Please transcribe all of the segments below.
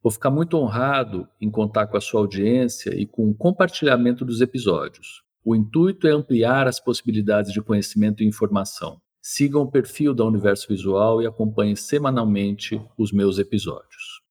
Vou ficar muito honrado em contar com a sua audiência e com o compartilhamento dos episódios. O intuito é ampliar as possibilidades de conhecimento e informação. Sigam o perfil da Universo Visual e acompanhem semanalmente os meus episódios.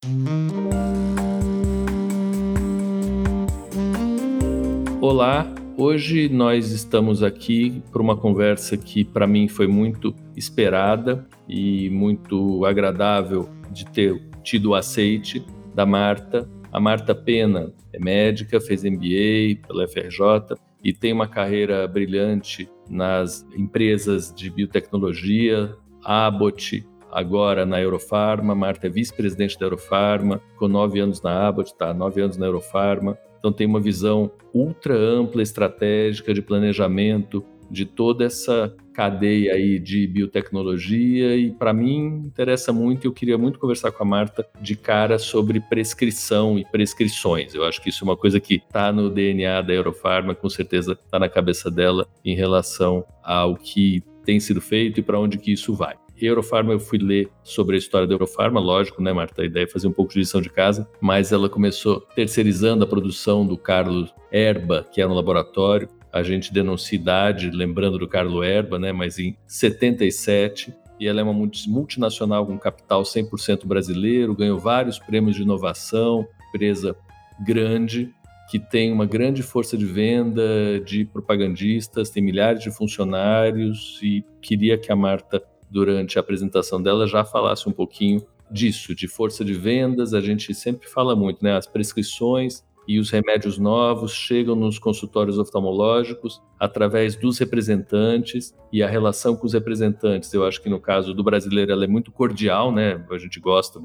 Olá, hoje nós estamos aqui para uma conversa que para mim foi muito esperada e muito agradável de ter tido o aceite da Marta. A Marta Pena é médica, fez MBA pela FRJ e tem uma carreira brilhante nas empresas de biotecnologia, Abbott, agora na Eurofarma. Marta é vice-presidente da Eurofarma, ficou nove anos na Abbott, está nove anos na Eurofarma. Então tem uma visão ultra ampla, estratégica de planejamento de toda essa cadeia aí de biotecnologia e para mim interessa muito e eu queria muito conversar com a Marta de cara sobre prescrição e prescrições. Eu acho que isso é uma coisa que está no DNA da Eurofarma, com certeza está na cabeça dela em relação ao que tem sido feito e para onde que isso vai. Eurofarma, eu fui ler sobre a história da Eurofarma, lógico, né, Marta? A ideia é fazer um pouco de lição de casa, mas ela começou terceirizando a produção do Carlos Erba, que era um laboratório, a gente denuncia idade, lembrando do Carlo Erba, né, mas em 77, e ela é uma multinacional com capital 100% brasileiro, ganhou vários prêmios de inovação, empresa grande, que tem uma grande força de venda de propagandistas, tem milhares de funcionários e queria que a Marta, durante a apresentação dela, já falasse um pouquinho disso, de força de vendas. A gente sempre fala muito, né? As prescrições e os remédios novos chegam nos consultórios oftalmológicos através dos representantes e a relação com os representantes. Eu acho que no caso do brasileiro ela é muito cordial, né? A gente gosta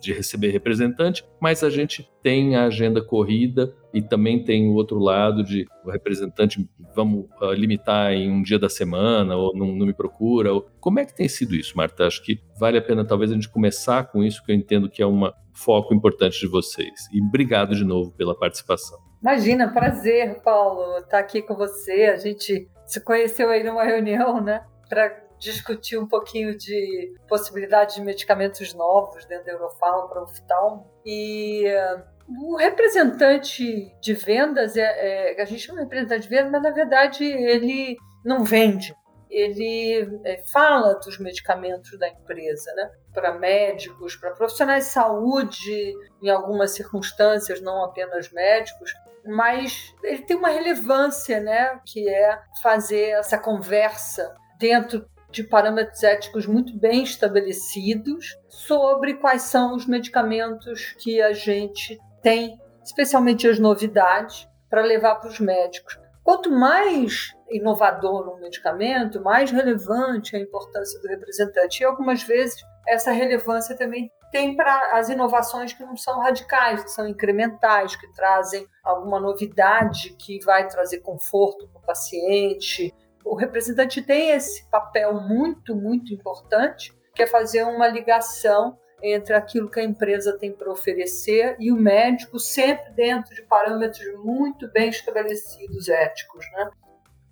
de, receber representante, mas a gente tem a agenda corrida e também tem o outro lado de o representante vamos uh, limitar em um dia da semana ou não, não me procura. Ou... Como é que tem sido isso, Marta? Acho que vale a pena talvez a gente começar com isso, que eu entendo que é uma foco importante de vocês. E obrigado de novo pela participação. Imagina, prazer, Paulo, estar aqui com você. A gente se conheceu aí numa reunião, né, para discutir um pouquinho de possibilidade de medicamentos novos dentro da Eurofarma para o. E uh, o representante de vendas, é, é, a gente chama de representante de vendas, mas na verdade ele não vende ele é, fala dos medicamentos da empresa, né? Para médicos, para profissionais de saúde, em algumas circunstâncias, não apenas médicos, mas ele tem uma relevância, né? Que é fazer essa conversa dentro de parâmetros éticos muito bem estabelecidos sobre quais são os medicamentos que a gente tem, especialmente as novidades, para levar para os médicos. Quanto mais inovador um medicamento, mais relevante a importância do representante. E algumas vezes essa relevância também tem para as inovações que não são radicais, que são incrementais, que trazem alguma novidade que vai trazer conforto para o paciente. O representante tem esse papel muito, muito importante, que é fazer uma ligação entre aquilo que a empresa tem para oferecer e o médico, sempre dentro de parâmetros muito bem estabelecidos éticos. Né?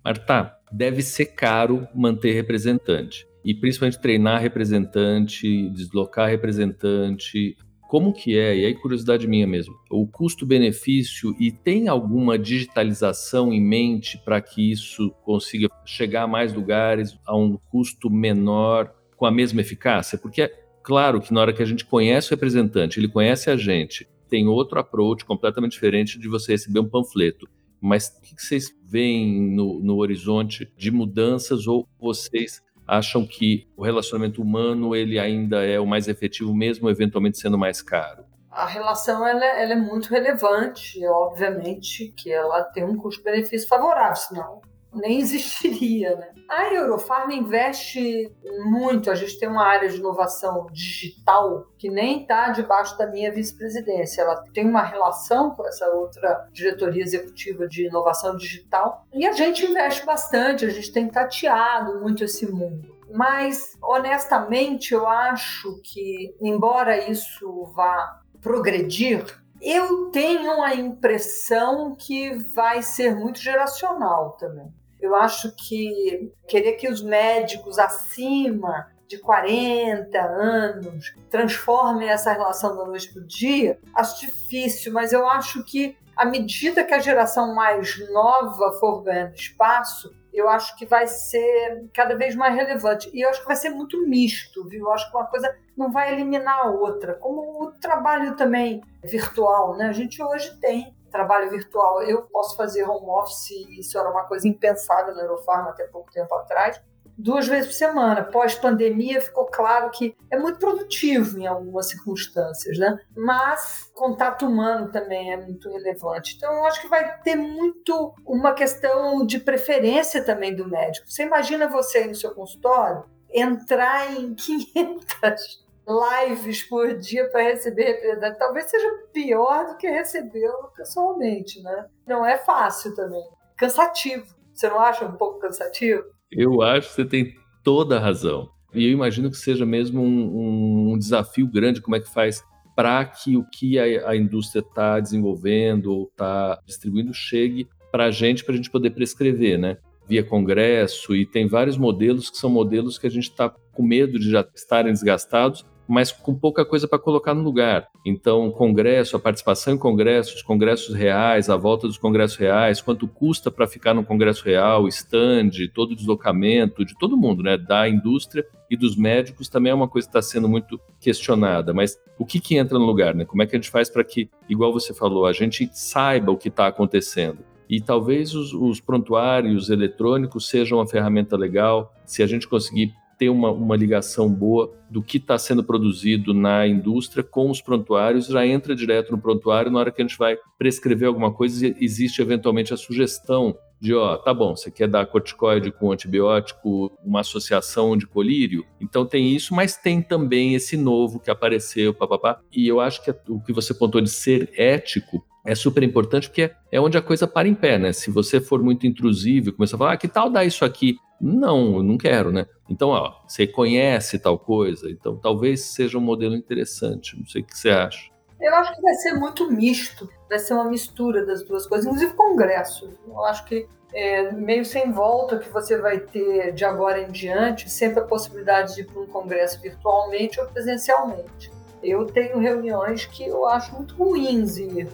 Marta, deve ser caro manter representante e principalmente treinar representante, deslocar representante. Como que é? E aí curiosidade minha mesmo. O custo-benefício e tem alguma digitalização em mente para que isso consiga chegar a mais lugares a um custo menor com a mesma eficácia? Porque claro que na hora que a gente conhece o representante, ele conhece a gente, tem outro approach completamente diferente de você receber um panfleto. Mas o que vocês veem no, no horizonte de mudanças ou vocês acham que o relacionamento humano ele ainda é o mais efetivo, mesmo eventualmente sendo mais caro? A relação ela, ela é muito relevante, obviamente que ela tem um custo-benefício favorável, senão nem existiria. Né? A Eurofarma investe muito, a gente tem uma área de inovação digital que nem está debaixo da minha vice-presidência. Ela tem uma relação com essa outra diretoria executiva de inovação digital e a gente investe bastante, a gente tem tateado muito esse mundo. Mas, honestamente, eu acho que, embora isso vá progredir, eu tenho a impressão que vai ser muito geracional também. Eu acho que querer que os médicos acima de 40 anos transformem essa relação da noite para o dia, acho difícil, mas eu acho que à medida que a geração mais nova for ganhando espaço, eu acho que vai ser cada vez mais relevante. E eu acho que vai ser muito misto, viu? Eu acho que uma coisa não vai eliminar a outra. Como o trabalho também virtual, né? A gente hoje tem trabalho virtual. Eu posso fazer home office, isso era uma coisa impensável na Eurofarma até pouco tempo atrás, duas vezes por semana. Pós-pandemia ficou claro que é muito produtivo em algumas circunstâncias, né? Mas contato humano também é muito relevante. Então, eu acho que vai ter muito uma questão de preferência também do médico. Você imagina você no seu consultório entrar em 500 lives por dia para receber representante, talvez seja pior do que recebê-lo pessoalmente, né? Não é fácil também. Cansativo. Você não acha um pouco cansativo? Eu acho que você tem toda a razão. E eu imagino que seja mesmo um, um desafio grande como é que faz para que o que a, a indústria está desenvolvendo ou está distribuindo chegue para a gente, para a gente poder prescrever, né? Via congresso, e tem vários modelos que são modelos que a gente está com medo de já estarem desgastados, mas com pouca coisa para colocar no lugar. Então, congresso, a participação em congressos, congressos reais, a volta dos congressos reais, quanto custa para ficar no congresso real, stand, todo o deslocamento de todo mundo, né, da indústria e dos médicos também é uma coisa que está sendo muito questionada. Mas o que, que entra no lugar, né? Como é que a gente faz para que, igual você falou, a gente saiba o que está acontecendo? E talvez os, os prontuários eletrônicos sejam uma ferramenta legal se a gente conseguir ter uma, uma ligação boa do que está sendo produzido na indústria com os prontuários, já entra direto no prontuário, na hora que a gente vai prescrever alguma coisa, existe eventualmente a sugestão de, ó, tá bom, você quer dar corticoide com antibiótico, uma associação de colírio? Então tem isso, mas tem também esse novo que apareceu, papapá. E eu acho que o que você pontou de ser ético é super importante porque é onde a coisa para em pé, né? Se você for muito intrusivo e começar a falar, ah, que tal dar isso aqui? Não, eu não quero, né? Então, ó, você conhece tal coisa, então talvez seja um modelo interessante. Não sei o que você acha. Eu acho que vai ser muito misto, vai ser uma mistura das duas coisas, inclusive congresso. Eu acho que é meio sem volta que você vai ter de agora em diante, sempre a possibilidade de ir para um congresso virtualmente ou presencialmente. Eu tenho reuniões que eu acho muito ruins ir,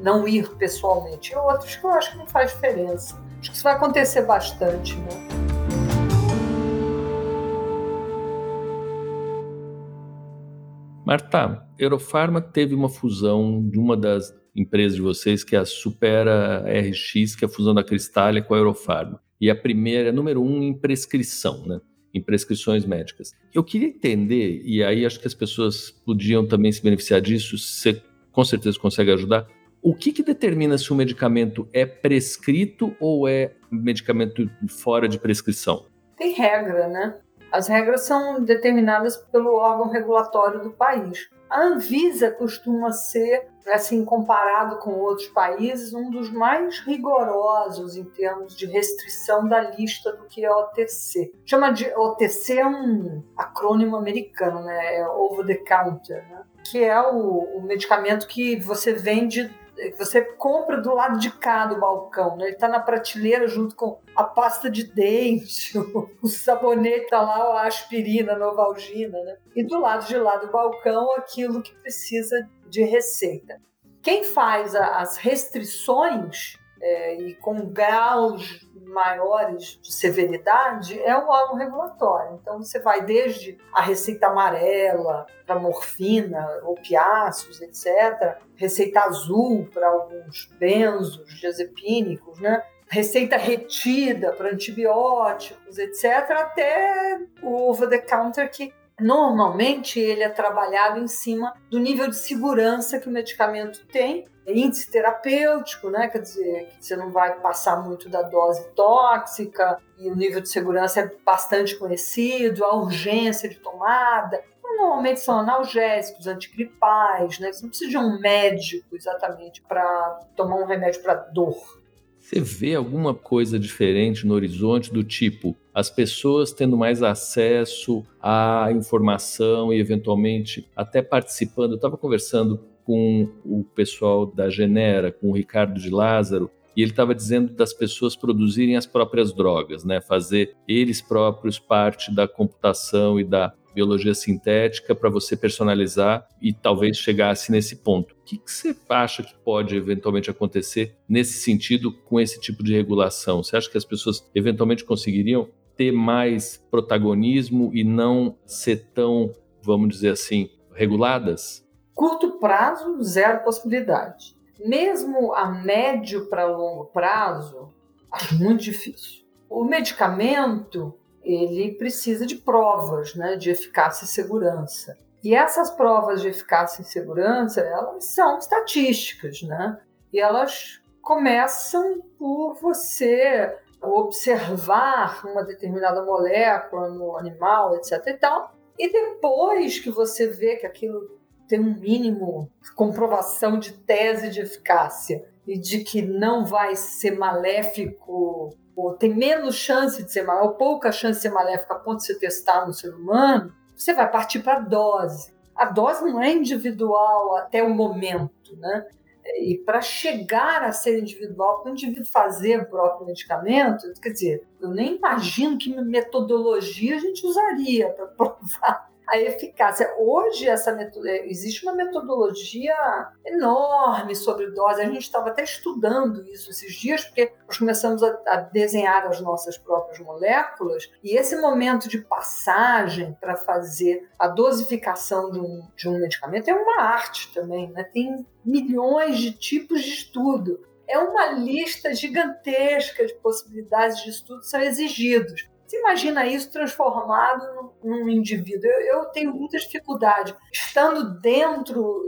não ir pessoalmente, e outras que eu acho que não faz diferença. Acho que isso vai acontecer bastante, né? Marta, Eurofarma teve uma fusão de uma das empresas de vocês, que é a Supera RX, que é a fusão da Cristália com a Eurofarma. E a primeira número um em prescrição, né? em prescrições médicas. Eu queria entender, e aí acho que as pessoas podiam também se beneficiar disso, você com certeza consegue ajudar. O que, que determina se um medicamento é prescrito ou é medicamento fora de prescrição? Tem regra, né? As regras são determinadas pelo órgão regulatório do país. A Anvisa costuma ser, assim, comparado com outros países, um dos mais rigorosos em termos de restrição da lista do que é OTC. Chama de OTC é um acrônimo americano, né? É over the counter, né? que é o, o medicamento que você vende você compra do lado de cá do balcão, né? Ele está na prateleira junto com a pasta de dente, o sabonete tá lá, a aspirina, a novalgina, né? E do lado de lá do balcão, aquilo que precisa de receita. Quem faz as restrições é, e com graus maiores de severidade é o órgão regulatório. Então, você vai desde a receita amarela para morfina, opiáceos, etc., receita azul para alguns benzos, diazepínicos, né? receita retida para antibióticos, etc., até o over-the-counter que normalmente ele é trabalhado em cima do nível de segurança que o medicamento tem, índice terapêutico, né? Quer dizer, que você não vai passar muito da dose tóxica e o nível de segurança é bastante conhecido, a urgência de tomada. Normalmente são analgésicos, antigripais, né? Você não precisa de um médico exatamente para tomar um remédio para dor. Você vê alguma coisa diferente no horizonte do tipo as pessoas tendo mais acesso à informação e eventualmente até participando? Eu estava conversando com o pessoal da Genera, com o Ricardo de Lázaro, e ele estava dizendo das pessoas produzirem as próprias drogas, né? Fazer eles próprios parte da computação e da biologia sintética para você personalizar e talvez chegasse nesse ponto. O que, você acha que pode eventualmente acontecer nesse sentido com esse tipo de regulação? Você acha que as pessoas eventualmente conseguiriam ter mais protagonismo e não ser tão, vamos dizer assim, reguladas? Curto prazo, zero possibilidade. Mesmo a médio para longo prazo, acho muito difícil. O medicamento ele precisa de provas né, de eficácia e segurança. E essas provas de eficácia e segurança, elas são estatísticas, né? E elas começam por você observar uma determinada molécula no animal, etc. e tal. E depois que você vê que aquilo tem um mínimo comprovação de tese de eficácia e de que não vai ser maléfico ou tem menos chance de ser maléfico, ou pouca chance de ser maléfico a ponto de você testar no ser humano, você vai partir para a dose. A dose não é individual até o momento, né? E para chegar a ser individual, para o indivíduo fazer o próprio medicamento, quer dizer, eu nem imagino que metodologia a gente usaria para provar a eficácia. Hoje essa é, existe uma metodologia enorme sobre dose. A gente estava até estudando isso esses dias, porque nós começamos a, a desenhar as nossas próprias moléculas, e esse momento de passagem para fazer a dosificação de um, de um medicamento é uma arte também, né? Tem milhões de tipos de estudo é uma lista gigantesca de possibilidades de estudo que são exigidos. Você imagina isso transformado num indivíduo? Eu, eu tenho muita dificuldade, estando dentro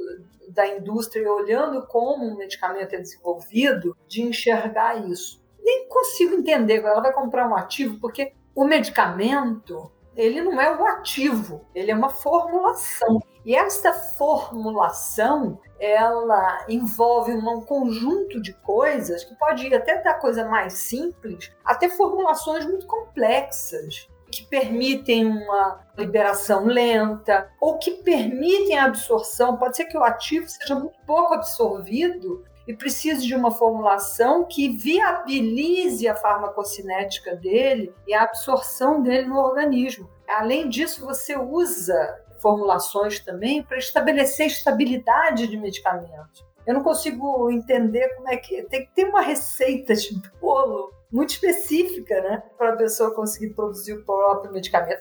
da indústria, olhando como um medicamento é desenvolvido, de enxergar isso. Nem consigo entender ela vai comprar um ativo, porque o medicamento ele não é o ativo, ele é uma formulação. E esta formulação, ela envolve um conjunto de coisas que pode ir até da coisa mais simples até formulações muito complexas que permitem uma liberação lenta ou que permitem a absorção. Pode ser que o ativo seja muito pouco absorvido e precise de uma formulação que viabilize a farmacocinética dele e a absorção dele no organismo. Além disso, você usa formulações também para estabelecer estabilidade de medicamento. Eu não consigo entender como é que tem que ter uma receita de bolo muito específica, né, para a pessoa conseguir produzir o próprio medicamento.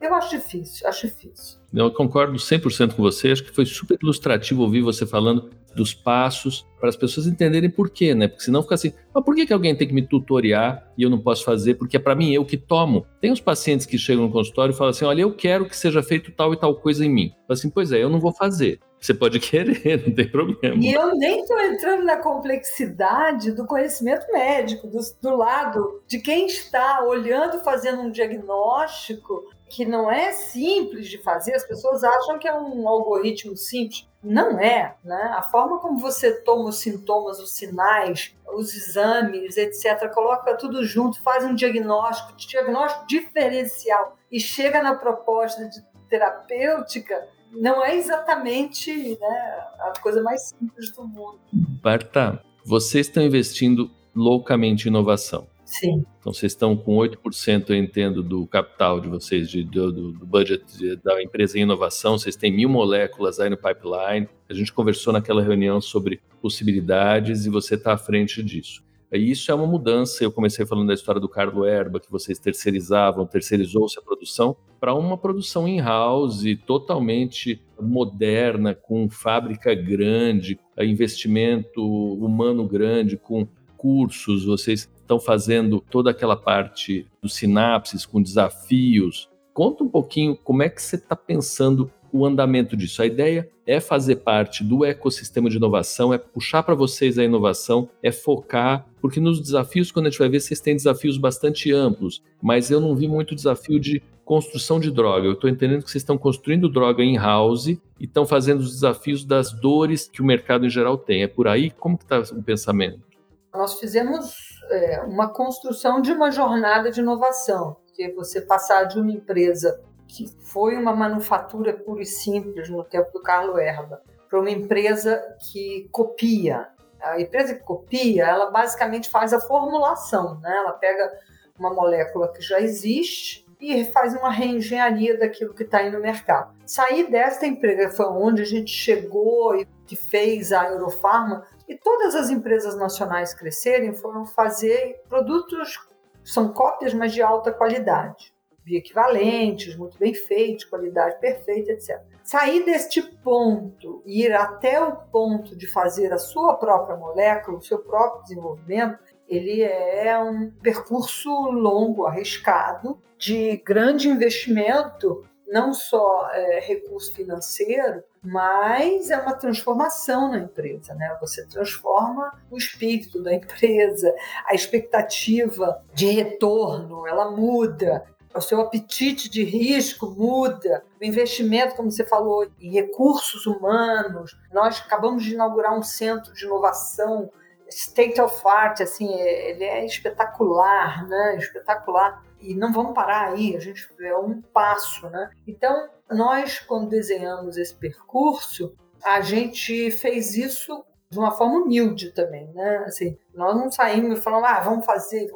Eu acho difícil, acho difícil. Eu concordo 100% com você, acho que foi super ilustrativo ouvir você falando dos passos para as pessoas entenderem por quê, né? Porque senão fica assim, mas por que, que alguém tem que me tutoriar e eu não posso fazer? Porque é para mim eu que tomo. Tem uns pacientes que chegam no consultório e falam assim: olha, eu quero que seja feito tal e tal coisa em mim. Eu assim, pois é, eu não vou fazer. Você pode querer, não tem problema. E eu nem estou entrando na complexidade do conhecimento médico, do, do lado de quem está olhando, fazendo um diagnóstico que não é simples de fazer. As pessoas acham que é um algoritmo simples. Não é, né? A forma como você toma os sintomas, os sinais, os exames, etc., coloca tudo junto, faz um diagnóstico, diagnóstico diferencial e chega na proposta de terapêutica, não é exatamente né, a coisa mais simples do mundo. Barta, vocês estão investindo loucamente em inovação. Sim. Então vocês estão com 8%, eu entendo, do capital de vocês, de, do, do budget de, da empresa em inovação, vocês têm mil moléculas aí no pipeline. A gente conversou naquela reunião sobre possibilidades e você está à frente disso. E isso é uma mudança. Eu comecei falando da história do Carlo Erba, que vocês terceirizavam, terceirizou-se a produção, para uma produção in-house totalmente moderna, com fábrica grande, investimento humano grande, com cursos. Vocês estão fazendo toda aquela parte dos sinapses com desafios. Conta um pouquinho como é que você está pensando o andamento disso. A ideia é fazer parte do ecossistema de inovação, é puxar para vocês a inovação, é focar, porque nos desafios, quando a gente vai ver, vocês têm desafios bastante amplos, mas eu não vi muito desafio de construção de droga. Eu estou entendendo que vocês estão construindo droga in-house e estão fazendo os desafios das dores que o mercado em geral tem. É por aí? Como está o pensamento? Nós fizemos é, uma construção de uma jornada de inovação, que é você passar de uma empresa que foi uma manufatura pura e simples no tempo do Carlo Erba, para uma empresa que copia. A empresa que copia, ela basicamente faz a formulação, né? Ela pega uma molécula que já existe e faz uma reengenharia daquilo que está aí no mercado. Sair desta empresa foi onde a gente chegou e que fez a Eurofarma e todas as empresas nacionais crescerem foram fazer produtos são cópias, mas de alta qualidade bioequivalentes, muito bem feitos, qualidade perfeita, etc. Sair deste ponto e ir até o ponto de fazer a sua própria molécula, o seu próprio desenvolvimento, ele é um percurso longo, arriscado, de grande investimento, não só é, recurso financeiro, mas é uma transformação na empresa, né? Você transforma o espírito da empresa, a expectativa de retorno, ela muda o seu apetite de risco muda, o investimento, como você falou, em recursos humanos. Nós acabamos de inaugurar um centro de inovação state of art, assim, ele é espetacular, né? Espetacular. E não vamos parar aí, a gente é um passo, né? Então, nós, quando desenhamos esse percurso, a gente fez isso de uma forma humilde também, né? Assim, nós não saímos falando, ah, vamos fazer.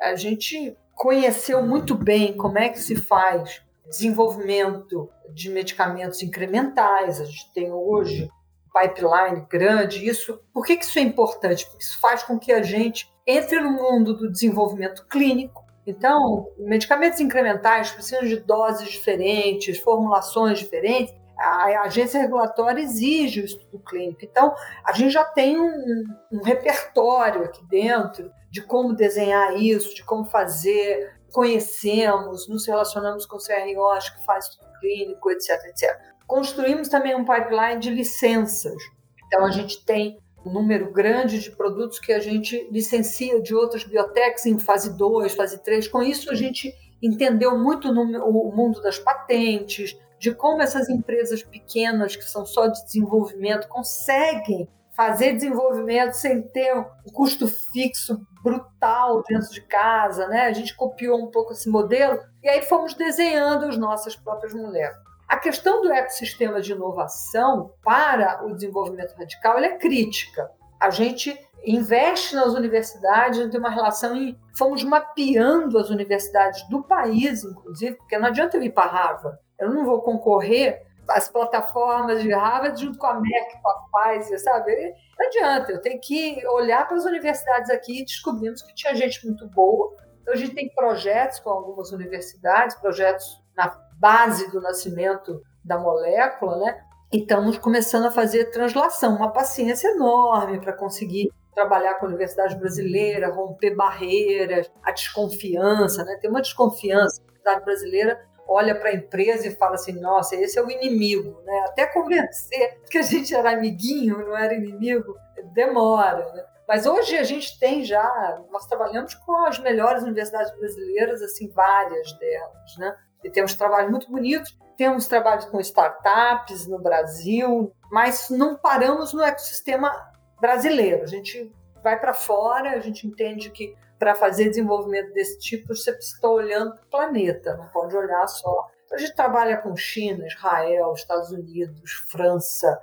A gente conheceu muito bem como é que se faz desenvolvimento de medicamentos incrementais. A gente tem hoje pipeline grande. Isso, por que, que isso é importante? Porque isso faz com que a gente entre no mundo do desenvolvimento clínico. Então, medicamentos incrementais precisam de doses diferentes, formulações diferentes. A agência regulatória exige o estudo clínico. Então, a gente já tem um, um repertório aqui dentro de como desenhar isso, de como fazer, conhecemos, nos relacionamos com CROs que faz estudo clínico, etc, etc. Construímos também um pipeline de licenças. Então, a gente tem um número grande de produtos que a gente licencia de outras biotecas em fase 2, fase 3. Com isso, a gente entendeu muito no, o mundo das patentes, de como essas empresas pequenas, que são só de desenvolvimento, conseguem fazer desenvolvimento sem ter um custo fixo brutal dentro de casa, né? A gente copiou um pouco esse modelo e aí fomos desenhando as nossas próprias mulheres. A questão do ecossistema de inovação para o desenvolvimento radical é crítica. A gente investe nas universidades, tem uma relação e fomos mapeando as universidades do país, inclusive, porque não adianta eu ir para Harvard. Eu não vou concorrer as plataformas de Harvard junto com a Merck, com a Pfizer, sabe? Não adianta, eu tenho que olhar para as universidades aqui e descobrimos que tinha gente muito boa. Então, a gente tem projetos com algumas universidades, projetos na base do nascimento da molécula, né? E estamos começando a fazer translação, uma paciência enorme para conseguir trabalhar com a universidade brasileira, romper barreiras, a desconfiança, né? Tem uma desconfiança. A universidade brasileira olha para a empresa e fala assim: nossa, esse é o inimigo, né? Até convencer que a gente era amiguinho, não era inimigo, demora, né? Mas hoje a gente tem já, nós trabalhamos com as melhores universidades brasileiras, assim, várias delas, né? E temos trabalhos muito bonitos, temos trabalhos com startups no Brasil, mas não paramos no ecossistema brasileiro. A gente vai para fora, a gente entende que para fazer desenvolvimento desse tipo, você precisa estar olhando para o planeta, não pode olhar só. A gente trabalha com China, Israel, Estados Unidos, França.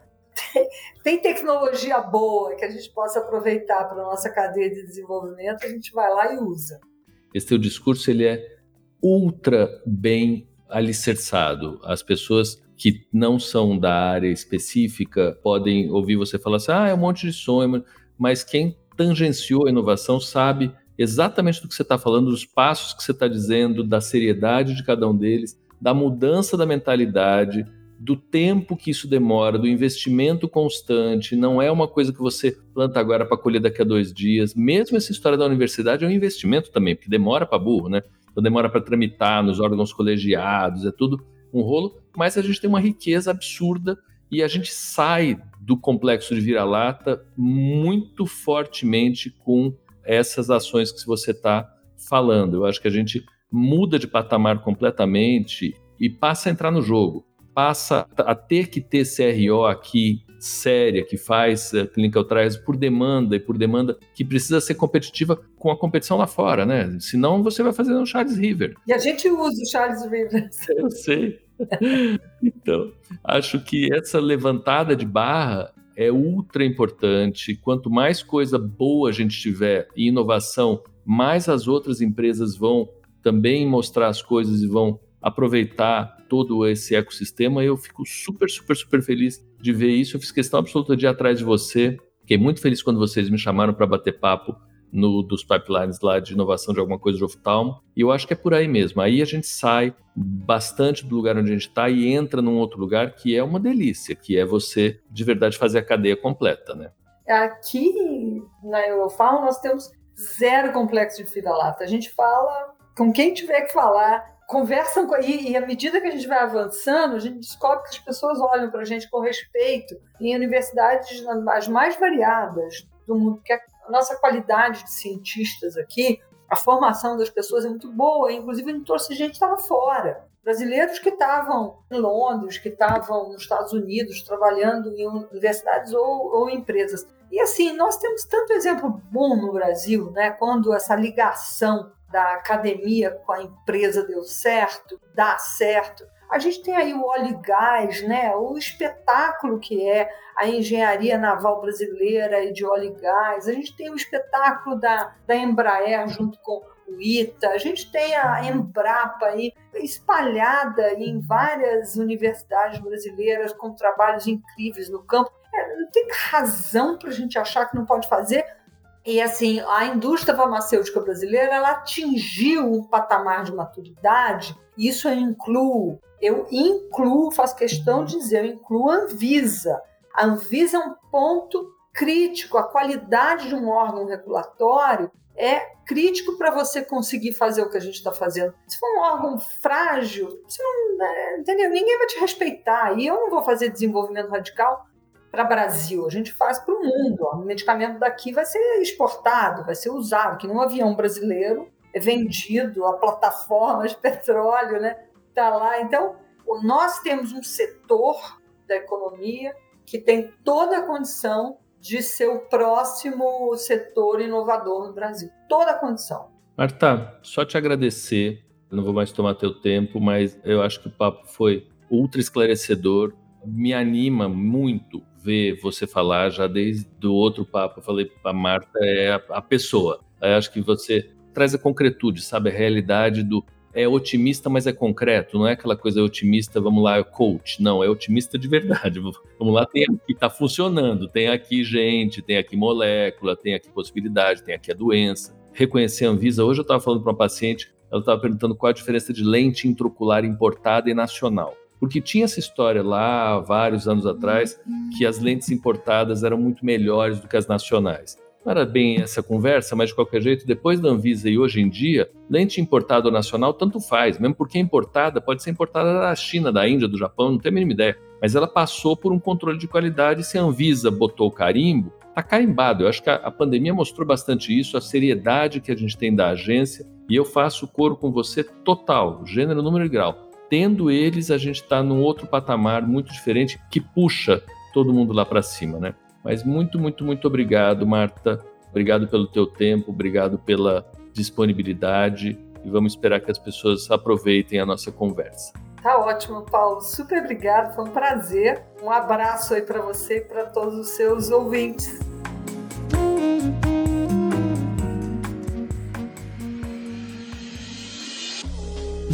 Tem, tem tecnologia boa que a gente possa aproveitar para a nossa cadeia de desenvolvimento, a gente vai lá e usa. Esse teu discurso ele é ultra bem alicerçado. As pessoas que não são da área específica podem ouvir você falar assim: ah, é um monte de sonho, mas quem tangenciou a inovação sabe exatamente do que você está falando, dos passos que você está dizendo, da seriedade de cada um deles, da mudança da mentalidade, do tempo que isso demora, do investimento constante. Não é uma coisa que você planta agora para colher daqui a dois dias. Mesmo essa história da universidade é um investimento também, porque demora para burro, né? Então demora para tramitar nos órgãos colegiados, é tudo um rolo. Mas a gente tem uma riqueza absurda e a gente sai do complexo de vira-lata muito fortemente com essas ações que você está falando. Eu acho que a gente muda de patamar completamente e passa a entrar no jogo, passa a ter que ter CRO aqui séria que faz uh, clinical trials por demanda e por demanda que precisa ser competitiva com a competição lá fora, né? Senão você vai fazer um Charles River. E a gente usa o Charles River. Eu sei. então, acho que essa levantada de barra é ultra importante. Quanto mais coisa boa a gente tiver e inovação, mais as outras empresas vão também mostrar as coisas e vão aproveitar todo esse ecossistema. Eu fico super, super, super feliz de ver isso. Eu fiz questão absoluta de ir atrás de você. Fiquei muito feliz quando vocês me chamaram para bater papo no, dos pipelines lá de inovação de alguma coisa de oftalmo. E eu acho que é por aí mesmo. Aí a gente sai bastante do lugar onde a gente está e entra num outro lugar que é uma delícia, que é você de verdade fazer a cadeia completa, né? Aqui na Eurofal nós temos zero complexo de fida-lata. A gente fala com quem tiver que falar, conversam com, e, e à medida que a gente vai avançando, a gente descobre que as pessoas olham para a gente com respeito em universidades as mais variadas do mundo, porque a nossa qualidade de cientistas aqui, a formação das pessoas é muito boa, inclusive não trouxe gente que estava fora. Brasileiros que estavam em Londres, que estavam nos Estados Unidos, trabalhando em universidades ou, ou empresas. E assim, nós temos tanto exemplo bom no Brasil, né? Quando essa ligação da academia com a empresa deu certo, dá certo. A gente tem aí o óleo e gás, né? o espetáculo que é a engenharia naval brasileira e de óleo e gás. A gente tem o espetáculo da, da Embraer junto com o ITA. A gente tem a Embrapa aí espalhada em várias universidades brasileiras com trabalhos incríveis no campo. É, não tem razão para a gente achar que não pode fazer e assim, a indústria farmacêutica brasileira ela atingiu um patamar de maturidade, isso eu incluo, eu incluo, faço questão de dizer, eu incluo a Anvisa. A Anvisa é um ponto crítico, a qualidade de um órgão regulatório é crítico para você conseguir fazer o que a gente está fazendo. Se for um órgão frágil, você não, é, entendeu? Ninguém vai te respeitar. E eu não vou fazer desenvolvimento radical para Brasil, a gente faz para o mundo. O medicamento daqui vai ser exportado, vai ser usado, que num avião brasileiro é vendido a plataforma de petróleo, né? Tá lá. Então, nós temos um setor da economia que tem toda a condição de ser o próximo setor inovador no Brasil. Toda a condição. Marta, só te agradecer. não vou mais tomar teu tempo, mas eu acho que o papo foi ultra esclarecedor. Me anima muito ver você falar já desde o outro papo, eu falei para Marta, é a, a pessoa. Eu acho que você traz a concretude, sabe? A realidade do. É otimista, mas é concreto, não é aquela coisa otimista, vamos lá, é coach. Não, é otimista de verdade. Vamos lá, tem aqui, tá funcionando, tem aqui gente, tem aqui molécula, tem aqui possibilidade, tem aqui a doença. Reconhecer a Anvisa. Hoje eu estava falando para uma paciente, ela estava perguntando qual a diferença de lente intraocular importada e nacional. Porque tinha essa história lá, vários anos atrás, que as lentes importadas eram muito melhores do que as nacionais. Não era bem essa conversa, mas de qualquer jeito, depois da Anvisa e hoje em dia, lente importada ou nacional tanto faz, mesmo porque importada pode ser importada da China, da Índia, do Japão, não tenho a mínima ideia. Mas ela passou por um controle de qualidade se a Anvisa botou o carimbo, tá carimbado. Eu acho que a, a pandemia mostrou bastante isso, a seriedade que a gente tem da agência, e eu faço coro com você total, gênero, número e grau tendo eles, a gente está num outro patamar muito diferente que puxa todo mundo lá para cima, né? Mas muito, muito, muito obrigado, Marta. Obrigado pelo teu tempo, obrigado pela disponibilidade e vamos esperar que as pessoas aproveitem a nossa conversa. Tá ótimo, Paulo. Super obrigado, foi um prazer. Um abraço aí para você e para todos os seus ouvintes.